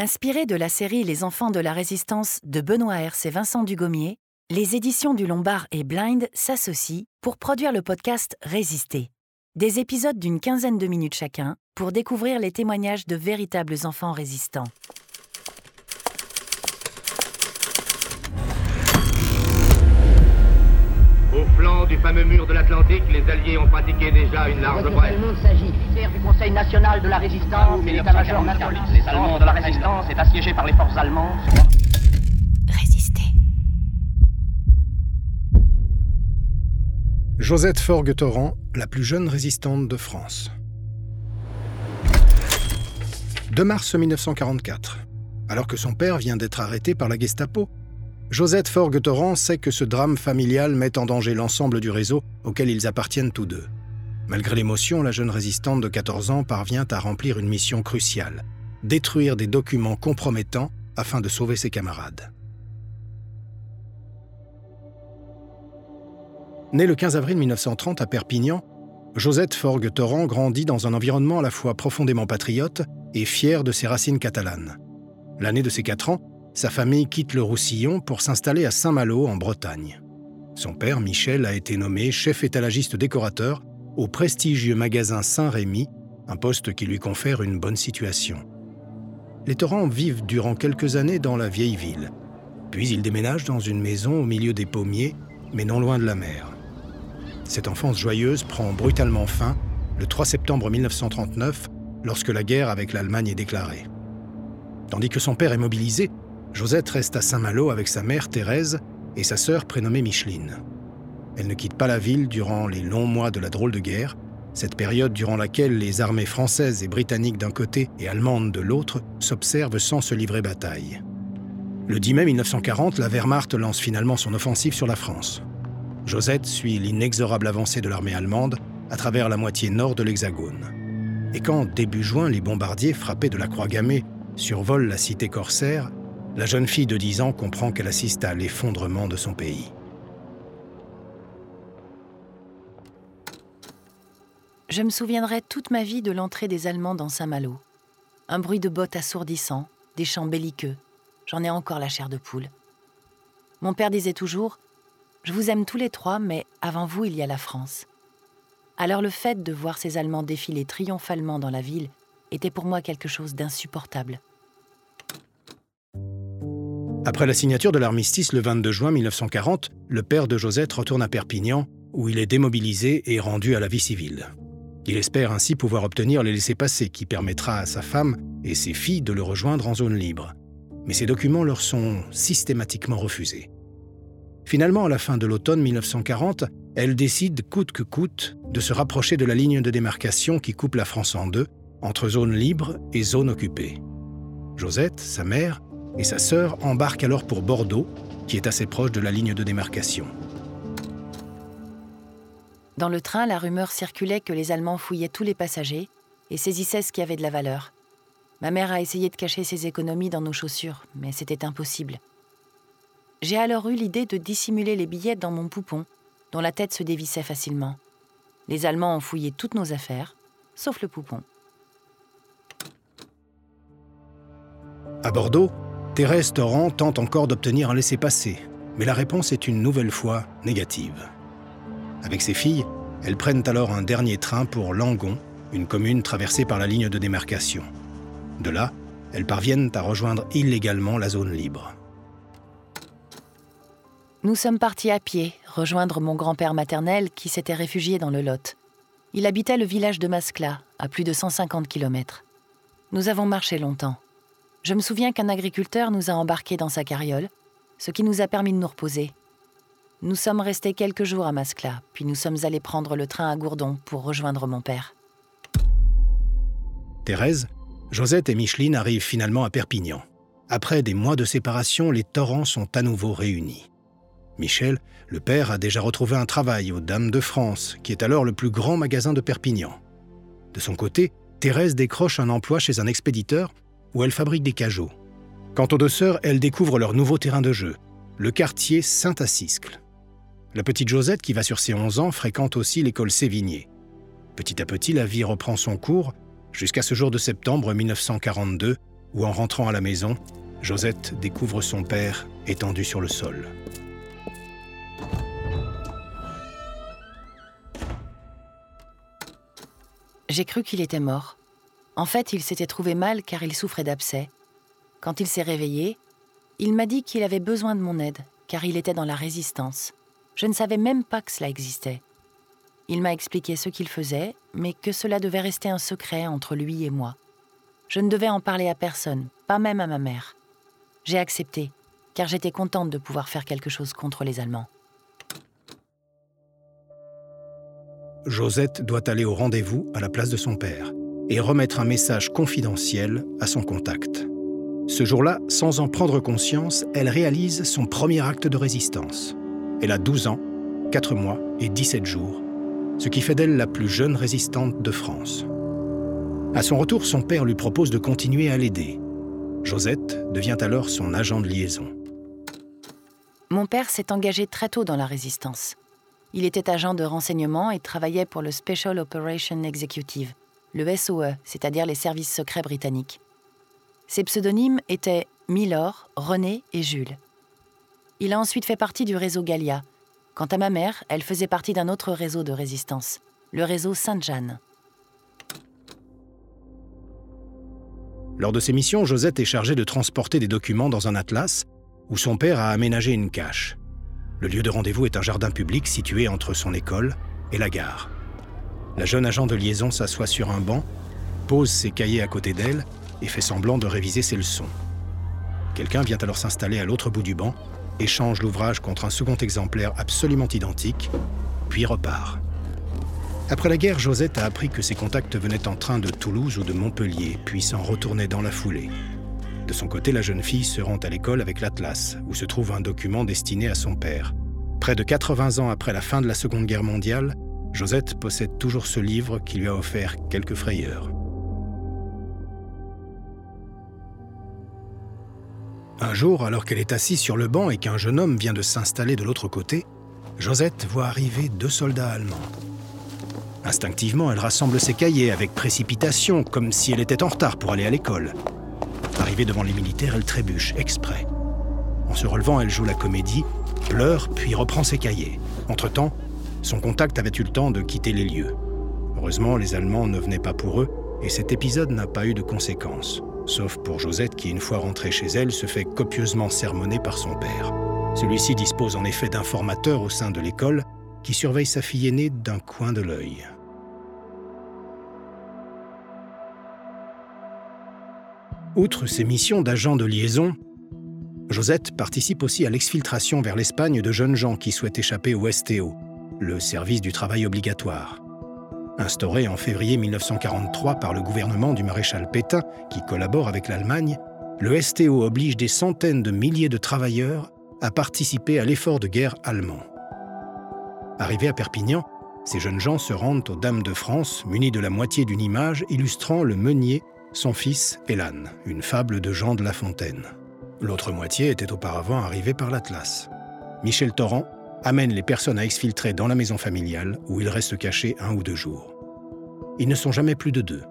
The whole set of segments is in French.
Inspiré de la série Les enfants de la résistance de Benoît Hers et Vincent Dugommier, les éditions du Lombard et Blind s'associent pour produire le podcast Résister. Des épisodes d'une quinzaine de minutes chacun pour découvrir les témoignages de véritables enfants résistants. Au flanc du fameux mur de l'Atlantique, les Alliés ont pratiqué déjà une large brèche. Le monde s'agit. du Conseil national de la résistance et l'état-major national. Les Allemands de la résistance est assiégé par les forces allemandes. Résister. Josette Forgue-Torrent, la plus jeune résistante de France. 2 mars 1944. Alors que son père vient d'être arrêté par la Gestapo, Josette Forgue-Torrent sait que ce drame familial met en danger l'ensemble du réseau auquel ils appartiennent tous deux. Malgré l'émotion, la jeune résistante de 14 ans parvient à remplir une mission cruciale détruire des documents compromettants afin de sauver ses camarades. Née le 15 avril 1930 à Perpignan, Josette Forgue-Torrent grandit dans un environnement à la fois profondément patriote et fier de ses racines catalanes. L'année de ses 4 ans, sa famille quitte le Roussillon pour s'installer à Saint-Malo en Bretagne. Son père, Michel, a été nommé chef étalagiste décorateur au prestigieux magasin Saint-Rémy, un poste qui lui confère une bonne situation. Les Torrents vivent durant quelques années dans la vieille ville. Puis ils déménagent dans une maison au milieu des pommiers, mais non loin de la mer. Cette enfance joyeuse prend brutalement fin le 3 septembre 1939, lorsque la guerre avec l'Allemagne est déclarée. Tandis que son père est mobilisé, Josette reste à Saint-Malo avec sa mère Thérèse et sa sœur prénommée Micheline. Elle ne quitte pas la ville durant les longs mois de la drôle de guerre, cette période durant laquelle les armées françaises et britanniques d'un côté et allemandes de l'autre s'observent sans se livrer bataille. Le 10 mai 1940, la Wehrmacht lance finalement son offensive sur la France. Josette suit l'inexorable avancée de l'armée allemande à travers la moitié nord de l'Hexagone. Et quand, début juin, les bombardiers frappés de la croix gammée survolent la cité corsaire, la jeune fille de 10 ans comprend qu'elle assiste à l'effondrement de son pays. Je me souviendrai toute ma vie de l'entrée des Allemands dans Saint-Malo. Un bruit de bottes assourdissant, des chants belliqueux. J'en ai encore la chair de poule. Mon père disait toujours Je vous aime tous les trois, mais avant vous, il y a la France. Alors le fait de voir ces Allemands défiler triomphalement dans la ville était pour moi quelque chose d'insupportable. Après la signature de l'armistice le 22 juin 1940, le père de Josette retourne à Perpignan, où il est démobilisé et rendu à la vie civile. Il espère ainsi pouvoir obtenir les laissés-passer qui permettra à sa femme et ses filles de le rejoindre en zone libre. Mais ces documents leur sont systématiquement refusés. Finalement, à la fin de l'automne 1940, elle décide coûte que coûte de se rapprocher de la ligne de démarcation qui coupe la France en deux, entre zone libre et zone occupée. Josette, sa mère, et sa sœur embarque alors pour Bordeaux, qui est assez proche de la ligne de démarcation. Dans le train, la rumeur circulait que les Allemands fouillaient tous les passagers et saisissaient ce qui avait de la valeur. Ma mère a essayé de cacher ses économies dans nos chaussures, mais c'était impossible. J'ai alors eu l'idée de dissimuler les billets dans mon poupon, dont la tête se dévissait facilement. Les Allemands ont fouillé toutes nos affaires, sauf le poupon. À Bordeaux, Thérèse Torrent tente encore d'obtenir un laissez-passer, mais la réponse est une nouvelle fois négative. Avec ses filles, elles prennent alors un dernier train pour Langon, une commune traversée par la ligne de démarcation. De là, elles parviennent à rejoindre illégalement la zone libre. Nous sommes partis à pied, rejoindre mon grand-père maternel qui s'était réfugié dans le Lot. Il habitait le village de Mascla, à plus de 150 km. Nous avons marché longtemps. Je me souviens qu'un agriculteur nous a embarqués dans sa carriole, ce qui nous a permis de nous reposer. Nous sommes restés quelques jours à Mascla, puis nous sommes allés prendre le train à Gourdon pour rejoindre mon père. Thérèse, Josette et Micheline arrivent finalement à Perpignan. Après des mois de séparation, les torrents sont à nouveau réunis. Michel, le père, a déjà retrouvé un travail aux Dames de France, qui est alors le plus grand magasin de Perpignan. De son côté, Thérèse décroche un emploi chez un expéditeur où elle fabrique des cajots. Quant aux deux sœurs, elles découvrent leur nouveau terrain de jeu, le quartier Saint-Assiscle. La petite Josette, qui va sur ses 11 ans, fréquente aussi l'école Sévigné. Petit à petit, la vie reprend son cours, jusqu'à ce jour de septembre 1942, où en rentrant à la maison, Josette découvre son père étendu sur le sol. J'ai cru qu'il était mort. En fait, il s'était trouvé mal car il souffrait d'abcès. Quand il s'est réveillé, il m'a dit qu'il avait besoin de mon aide car il était dans la résistance. Je ne savais même pas que cela existait. Il m'a expliqué ce qu'il faisait, mais que cela devait rester un secret entre lui et moi. Je ne devais en parler à personne, pas même à ma mère. J'ai accepté, car j'étais contente de pouvoir faire quelque chose contre les Allemands. Josette doit aller au rendez-vous à la place de son père et remettre un message confidentiel à son contact. Ce jour-là, sans en prendre conscience, elle réalise son premier acte de résistance. Elle a 12 ans, 4 mois et 17 jours, ce qui fait d'elle la plus jeune résistante de France. À son retour, son père lui propose de continuer à l'aider. Josette devient alors son agent de liaison. Mon père s'est engagé très tôt dans la résistance. Il était agent de renseignement et travaillait pour le Special Operation Executive, le SOE, c'est-à-dire les services secrets britanniques. Ses pseudonymes étaient Milor, René et Jules. Il a ensuite fait partie du réseau Gallia. Quant à ma mère, elle faisait partie d'un autre réseau de résistance, le réseau Sainte-Jeanne. Lors de ses missions, Josette est chargée de transporter des documents dans un atlas où son père a aménagé une cache. Le lieu de rendez-vous est un jardin public situé entre son école et la gare. La jeune agent de liaison s'assoit sur un banc, pose ses cahiers à côté d'elle et fait semblant de réviser ses leçons. Quelqu'un vient alors s'installer à l'autre bout du banc, échange l'ouvrage contre un second exemplaire absolument identique, puis repart. Après la guerre, Josette a appris que ses contacts venaient en train de Toulouse ou de Montpellier, puis s'en retournaient dans la foulée. De son côté, la jeune fille se rend à l'école avec l'Atlas, où se trouve un document destiné à son père. Près de 80 ans après la fin de la Seconde Guerre mondiale, Josette possède toujours ce livre qui lui a offert quelques frayeurs. Un jour, alors qu'elle est assise sur le banc et qu'un jeune homme vient de s'installer de l'autre côté, Josette voit arriver deux soldats allemands. Instinctivement, elle rassemble ses cahiers avec précipitation, comme si elle était en retard pour aller à l'école. Arrivée devant les militaires, elle trébuche, exprès. En se relevant, elle joue la comédie, pleure, puis reprend ses cahiers. Entre-temps, son contact avait eu le temps de quitter les lieux. Heureusement, les Allemands ne venaient pas pour eux, et cet épisode n'a pas eu de conséquences. Sauf pour Josette qui, une fois rentrée chez elle, se fait copieusement sermonner par son père. Celui-ci dispose en effet d'informateurs au sein de l'école qui surveillent sa fille aînée d'un coin de l'œil. Outre ses missions d'agent de liaison, Josette participe aussi à l'exfiltration vers l'Espagne de jeunes gens qui souhaitent échapper au STO, le service du travail obligatoire. Instauré en février 1943 par le gouvernement du maréchal Pétain, qui collabore avec l'Allemagne, le STO oblige des centaines de milliers de travailleurs à participer à l'effort de guerre allemand. Arrivés à Perpignan, ces jeunes gens se rendent aux Dames de France munis de la moitié d'une image illustrant le meunier son fils Elan, une fable de Jean de La Fontaine. L'autre moitié était auparavant arrivée par l'Atlas. Michel Torrent amène les personnes à exfiltrer dans la maison familiale où ils restent cachés un ou deux jours. Ils ne sont jamais plus de deux.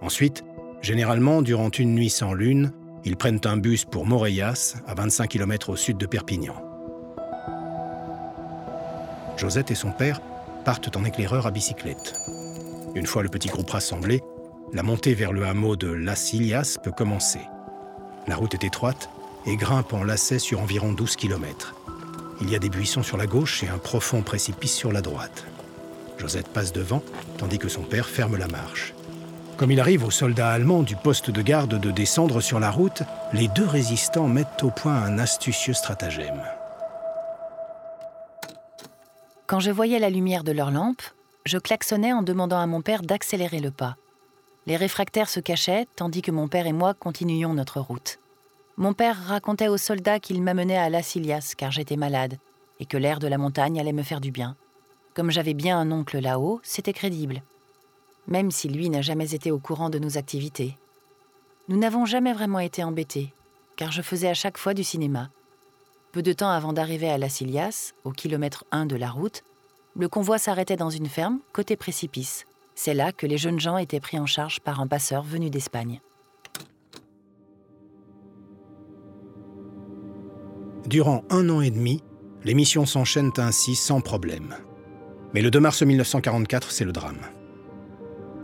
Ensuite, généralement durant une nuit sans lune, ils prennent un bus pour Moreyas, à 25 km au sud de Perpignan. Josette et son père partent en éclaireur à bicyclette. Une fois le petit groupe rassemblé, la montée vers le hameau de Las Ilias peut commencer. La route est étroite et grimpe en lacet sur environ 12 km. Il y a des buissons sur la gauche et un profond précipice sur la droite. Josette passe devant, tandis que son père ferme la marche. Comme il arrive aux soldats allemands du poste de garde de descendre sur la route, les deux résistants mettent au point un astucieux stratagème. Quand je voyais la lumière de leur lampe, je klaxonnais en demandant à mon père d'accélérer le pas. Les réfractaires se cachaient, tandis que mon père et moi continuions notre route. Mon père racontait aux soldats qu'il m'amenait à Las Ilias car j'étais malade, et que l'air de la montagne allait me faire du bien. Comme j'avais bien un oncle là-haut, c'était crédible. Même si lui n'a jamais été au courant de nos activités. Nous n'avons jamais vraiment été embêtés, car je faisais à chaque fois du cinéma. Peu de temps avant d'arriver à Las Ilias, au kilomètre 1 de la route, le convoi s'arrêtait dans une ferme, côté précipice. C'est là que les jeunes gens étaient pris en charge par un passeur venu d'Espagne. Durant un an et demi, les missions s'enchaînent ainsi sans problème. Mais le 2 mars 1944, c'est le drame.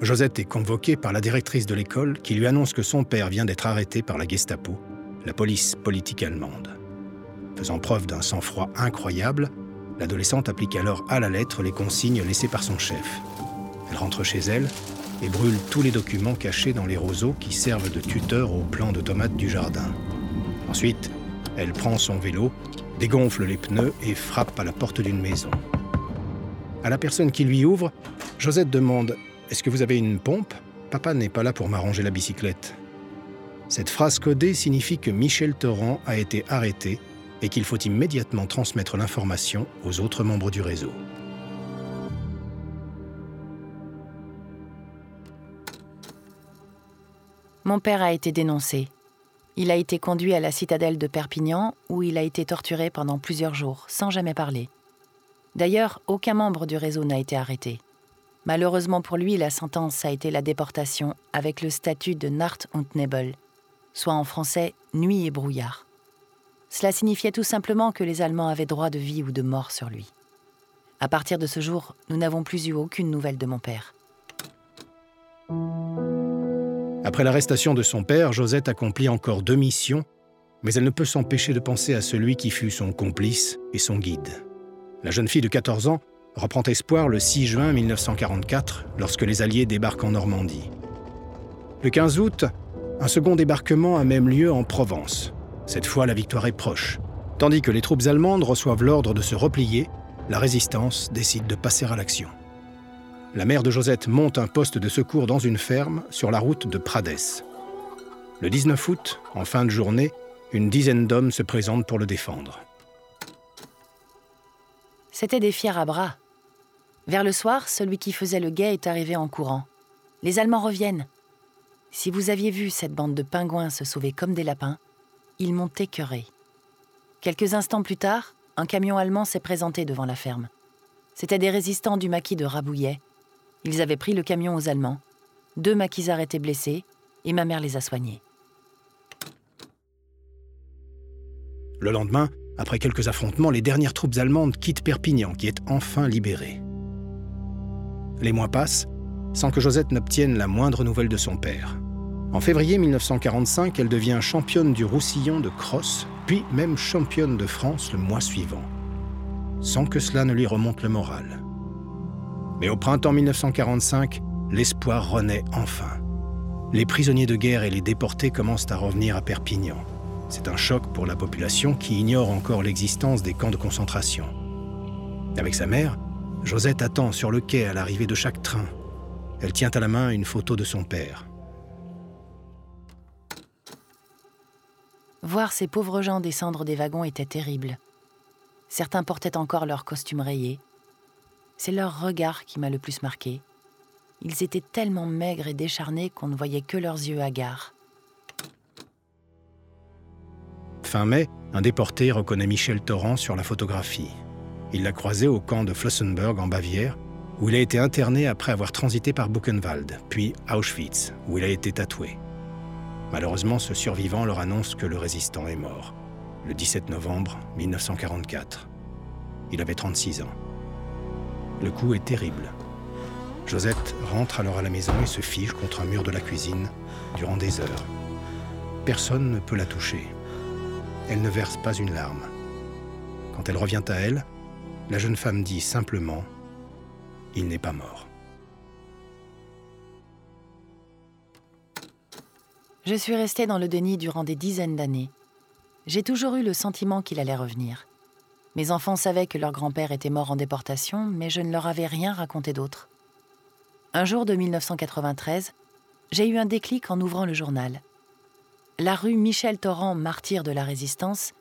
Josette est convoquée par la directrice de l'école qui lui annonce que son père vient d'être arrêté par la Gestapo, la police politique allemande. Faisant preuve d'un sang-froid incroyable, l'adolescente applique alors à la lettre les consignes laissées par son chef. Elle rentre chez elle et brûle tous les documents cachés dans les roseaux qui servent de tuteurs au plan de tomates du jardin. Ensuite, elle prend son vélo, dégonfle les pneus et frappe à la porte d'une maison. À la personne qui lui ouvre, Josette demande Est-ce que vous avez une pompe? Papa n'est pas là pour m'arranger la bicyclette. Cette phrase codée signifie que Michel Torrent a été arrêté et qu'il faut immédiatement transmettre l'information aux autres membres du réseau. Mon père a été dénoncé. Il a été conduit à la citadelle de Perpignan où il a été torturé pendant plusieurs jours sans jamais parler. D'ailleurs, aucun membre du réseau n'a été arrêté. Malheureusement pour lui, la sentence a été la déportation avec le statut de Nacht und Nebel, soit en français nuit et brouillard. Cela signifiait tout simplement que les Allemands avaient droit de vie ou de mort sur lui. À partir de ce jour, nous n'avons plus eu aucune nouvelle de mon père. Après l'arrestation de son père, Josette accomplit encore deux missions, mais elle ne peut s'empêcher de penser à celui qui fut son complice et son guide. La jeune fille de 14 ans reprend espoir le 6 juin 1944 lorsque les Alliés débarquent en Normandie. Le 15 août, un second débarquement a même lieu en Provence. Cette fois, la victoire est proche. Tandis que les troupes allemandes reçoivent l'ordre de se replier, la résistance décide de passer à l'action. La mère de Josette monte un poste de secours dans une ferme sur la route de Prades. Le 19 août, en fin de journée, une dizaine d'hommes se présentent pour le défendre. C'étaient des fiers à bras. Vers le soir, celui qui faisait le guet est arrivé en courant. Les Allemands reviennent. Si vous aviez vu cette bande de pingouins se sauver comme des lapins, ils m'ont écœuré. Quelques instants plus tard, un camion allemand s'est présenté devant la ferme. C'étaient des résistants du maquis de Rabouillet. Ils avaient pris le camion aux Allemands. Deux maquisards étaient blessés et ma mère les a soignés. Le lendemain, après quelques affrontements, les dernières troupes allemandes quittent Perpignan, qui est enfin libérée. Les mois passent sans que Josette n'obtienne la moindre nouvelle de son père. En février 1945, elle devient championne du Roussillon de cross, puis même championne de France le mois suivant, sans que cela ne lui remonte le moral. Mais au printemps 1945, l'espoir renaît enfin. Les prisonniers de guerre et les déportés commencent à revenir à Perpignan. C'est un choc pour la population qui ignore encore l'existence des camps de concentration. Avec sa mère, Josette attend sur le quai à l'arrivée de chaque train. Elle tient à la main une photo de son père. Voir ces pauvres gens descendre des wagons était terrible. Certains portaient encore leurs costumes rayés. C'est leur regard qui m'a le plus marqué. Ils étaient tellement maigres et décharnés qu'on ne voyait que leurs yeux hagards. Fin mai, un déporté reconnaît Michel Torrent sur la photographie. Il l'a croisé au camp de Flossenburg en Bavière, où il a été interné après avoir transité par Buchenwald, puis Auschwitz, où il a été tatoué. Malheureusement, ce survivant leur annonce que le résistant est mort, le 17 novembre 1944. Il avait 36 ans. Le coup est terrible. Josette rentre alors à la maison et se fige contre un mur de la cuisine durant des heures. Personne ne peut la toucher. Elle ne verse pas une larme. Quand elle revient à elle, la jeune femme dit simplement ⁇ Il n'est pas mort ⁇ Je suis restée dans le déni durant des dizaines d'années. J'ai toujours eu le sentiment qu'il allait revenir. Mes enfants savaient que leur grand-père était mort en déportation, mais je ne leur avais rien raconté d'autre. Un jour de 1993, j'ai eu un déclic en ouvrant le journal. La rue Michel Torrent, martyr de la résistance,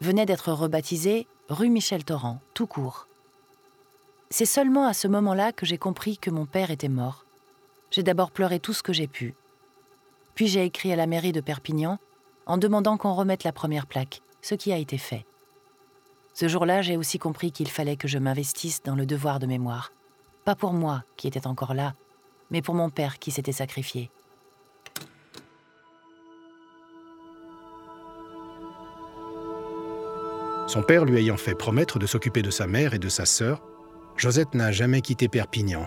venait d'être rebaptisée rue Michel Torrent, tout court. C'est seulement à ce moment-là que j'ai compris que mon père était mort. J'ai d'abord pleuré tout ce que j'ai pu. Puis j'ai écrit à la mairie de Perpignan en demandant qu'on remette la première plaque, ce qui a été fait. Ce jour-là, j'ai aussi compris qu'il fallait que je m'investisse dans le devoir de mémoire. Pas pour moi, qui était encore là, mais pour mon père qui s'était sacrifié. Son père lui ayant fait promettre de s'occuper de sa mère et de sa sœur, Josette n'a jamais quitté Perpignan.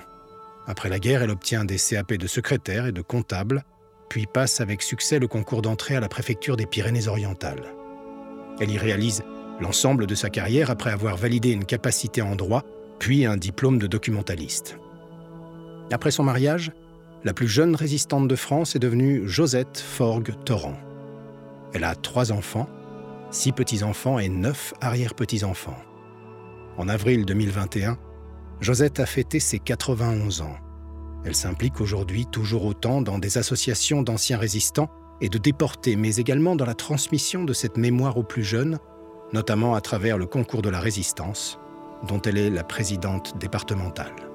Après la guerre, elle obtient des CAP de secrétaire et de comptable, puis passe avec succès le concours d'entrée à la préfecture des Pyrénées-Orientales. Elle y réalise l'ensemble de sa carrière après avoir validé une capacité en droit, puis un diplôme de documentaliste. Après son mariage, la plus jeune résistante de France est devenue Josette Forgue Torrent. Elle a trois enfants, six petits-enfants et neuf arrière-petits-enfants. En avril 2021, Josette a fêté ses 91 ans. Elle s'implique aujourd'hui toujours autant dans des associations d'anciens résistants et de déportés, mais également dans la transmission de cette mémoire aux plus jeunes, notamment à travers le concours de la résistance, dont elle est la présidente départementale.